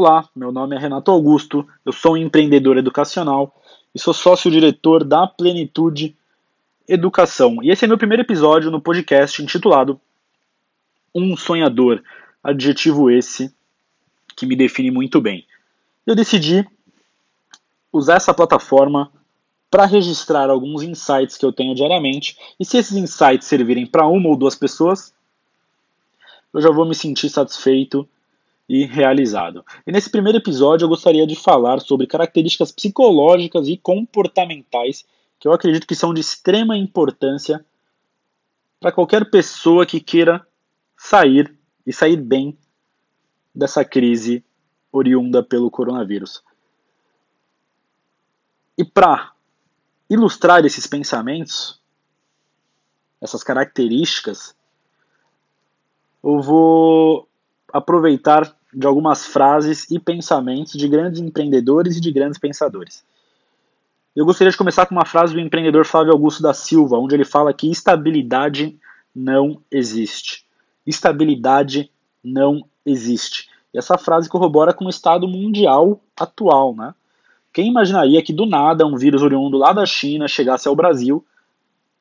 Olá, meu nome é Renato Augusto, eu sou um empreendedor educacional e sou sócio-diretor da Plenitude Educação. E esse é meu primeiro episódio no podcast intitulado Um Sonhador, adjetivo esse que me define muito bem. Eu decidi usar essa plataforma para registrar alguns insights que eu tenho diariamente, e se esses insights servirem para uma ou duas pessoas, eu já vou me sentir satisfeito e realizado. E nesse primeiro episódio eu gostaria de falar sobre características psicológicas e comportamentais que eu acredito que são de extrema importância para qualquer pessoa que queira sair e sair bem dessa crise oriunda pelo coronavírus. E para ilustrar esses pensamentos, essas características, eu vou aproveitar de algumas frases e pensamentos de grandes empreendedores e de grandes pensadores. Eu gostaria de começar com uma frase do empreendedor Flávio Augusto da Silva, onde ele fala que estabilidade não existe. Estabilidade não existe. E essa frase corrobora com o estado mundial atual, né? Quem imaginaria que do nada um vírus oriundo lá da China chegasse ao Brasil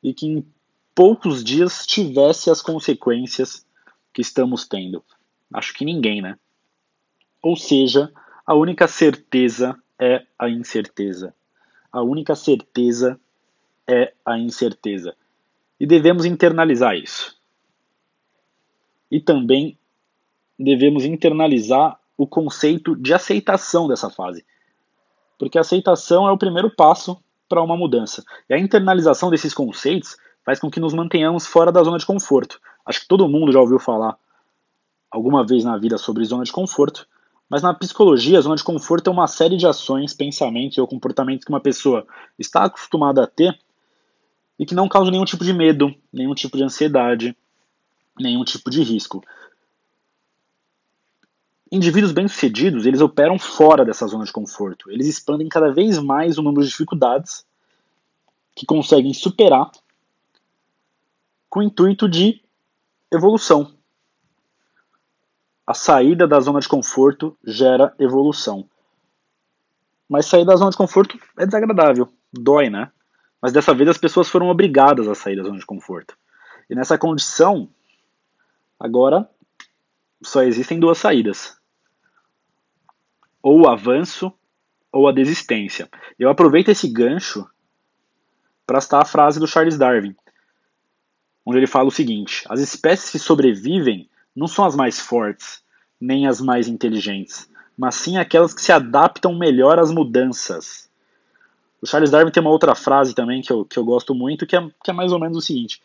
e que em poucos dias tivesse as consequências que estamos tendo? Acho que ninguém, né? Ou seja, a única certeza é a incerteza. A única certeza é a incerteza. E devemos internalizar isso. E também devemos internalizar o conceito de aceitação dessa fase porque a aceitação é o primeiro passo para uma mudança. E a internalização desses conceitos faz com que nos mantenhamos fora da zona de conforto. Acho que todo mundo já ouviu falar alguma vez na vida sobre zona de conforto, mas na psicologia, a zona de conforto é uma série de ações, pensamentos ou comportamentos que uma pessoa está acostumada a ter e que não causam nenhum tipo de medo, nenhum tipo de ansiedade, nenhum tipo de risco indivíduos bem-sucedidos, eles operam fora dessa zona de conforto. Eles expandem cada vez mais o número de dificuldades que conseguem superar com o intuito de evolução. A saída da zona de conforto gera evolução. Mas sair da zona de conforto é desagradável, dói, né? Mas dessa vez as pessoas foram obrigadas a sair da zona de conforto. E nessa condição, agora só existem duas saídas ou o avanço ou a desistência. Eu aproveito esse gancho para citar a frase do Charles Darwin, onde ele fala o seguinte: as espécies que sobrevivem não são as mais fortes, nem as mais inteligentes, mas sim aquelas que se adaptam melhor às mudanças. O Charles Darwin tem uma outra frase também que eu, que eu gosto muito, que é, que é mais ou menos o seguinte: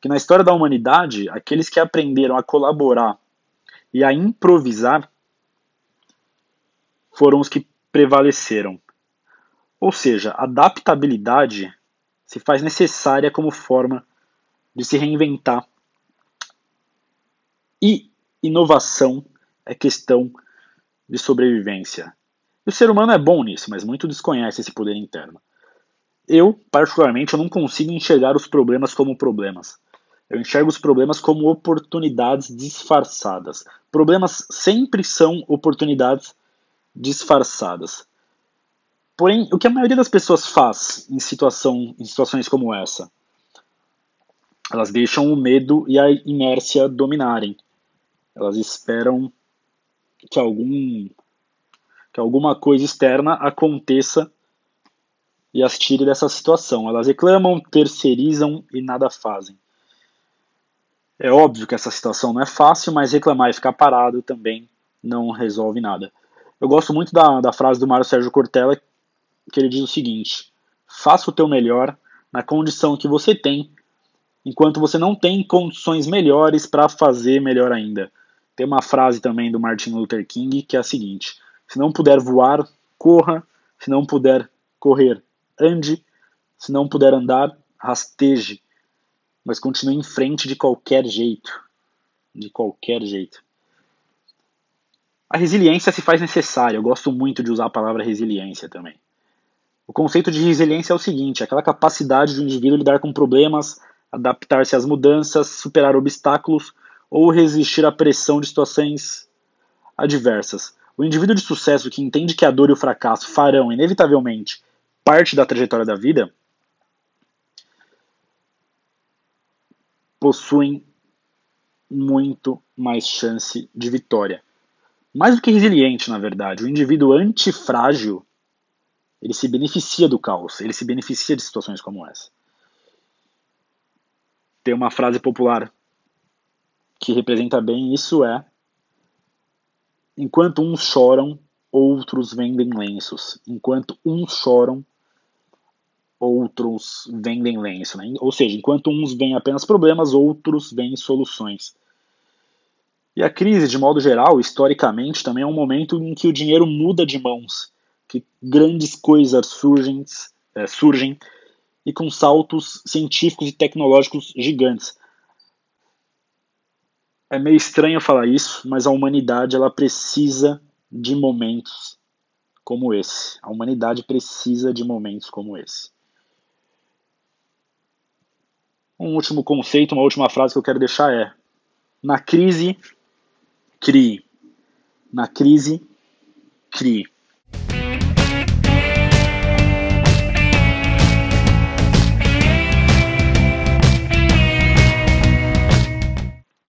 que na história da humanidade, aqueles que aprenderam a colaborar e a improvisar foram os que prevaleceram. Ou seja, adaptabilidade se faz necessária como forma de se reinventar. E inovação é questão de sobrevivência. E o ser humano é bom nisso, mas muito desconhece esse poder interno. Eu, particularmente, eu não consigo enxergar os problemas como problemas. Eu enxergo os problemas como oportunidades disfarçadas. Problemas sempre são oportunidades disfarçadas. Porém, o que a maioria das pessoas faz em, situação, em situações como essa? Elas deixam o medo e a inércia dominarem. Elas esperam que algum que alguma coisa externa aconteça e as tire dessa situação. Elas reclamam, terceirizam e nada fazem. É óbvio que essa situação não é fácil, mas reclamar e ficar parado também não resolve nada. Eu gosto muito da, da frase do Mário Sérgio Cortella, que ele diz o seguinte: faça o teu melhor na condição que você tem, enquanto você não tem condições melhores para fazer melhor ainda. Tem uma frase também do Martin Luther King que é a seguinte: se não puder voar, corra, se não puder correr, ande, se não puder andar, rasteje, mas continue em frente de qualquer jeito. De qualquer jeito. A resiliência se faz necessária, eu gosto muito de usar a palavra resiliência também. O conceito de resiliência é o seguinte: aquela capacidade do indivíduo lidar com problemas, adaptar-se às mudanças, superar obstáculos ou resistir à pressão de situações adversas. O indivíduo de sucesso que entende que a dor e o fracasso farão, inevitavelmente, parte da trajetória da vida, possuem muito mais chance de vitória. Mais do que resiliente, na verdade, o indivíduo antifrágil, ele se beneficia do caos, ele se beneficia de situações como essa. Tem uma frase popular que representa bem isso é enquanto uns choram, outros vendem lenços. Enquanto uns choram, outros vendem lenço. Né? Ou seja, enquanto uns veem apenas problemas, outros veem soluções. E a crise, de modo geral, historicamente, também é um momento em que o dinheiro muda de mãos, que grandes coisas surgem, é, surgem e com saltos científicos e tecnológicos gigantes. É meio estranho falar isso, mas a humanidade ela precisa de momentos como esse. A humanidade precisa de momentos como esse. Um último conceito, uma última frase que eu quero deixar é: na crise, crie. Na crise, crie.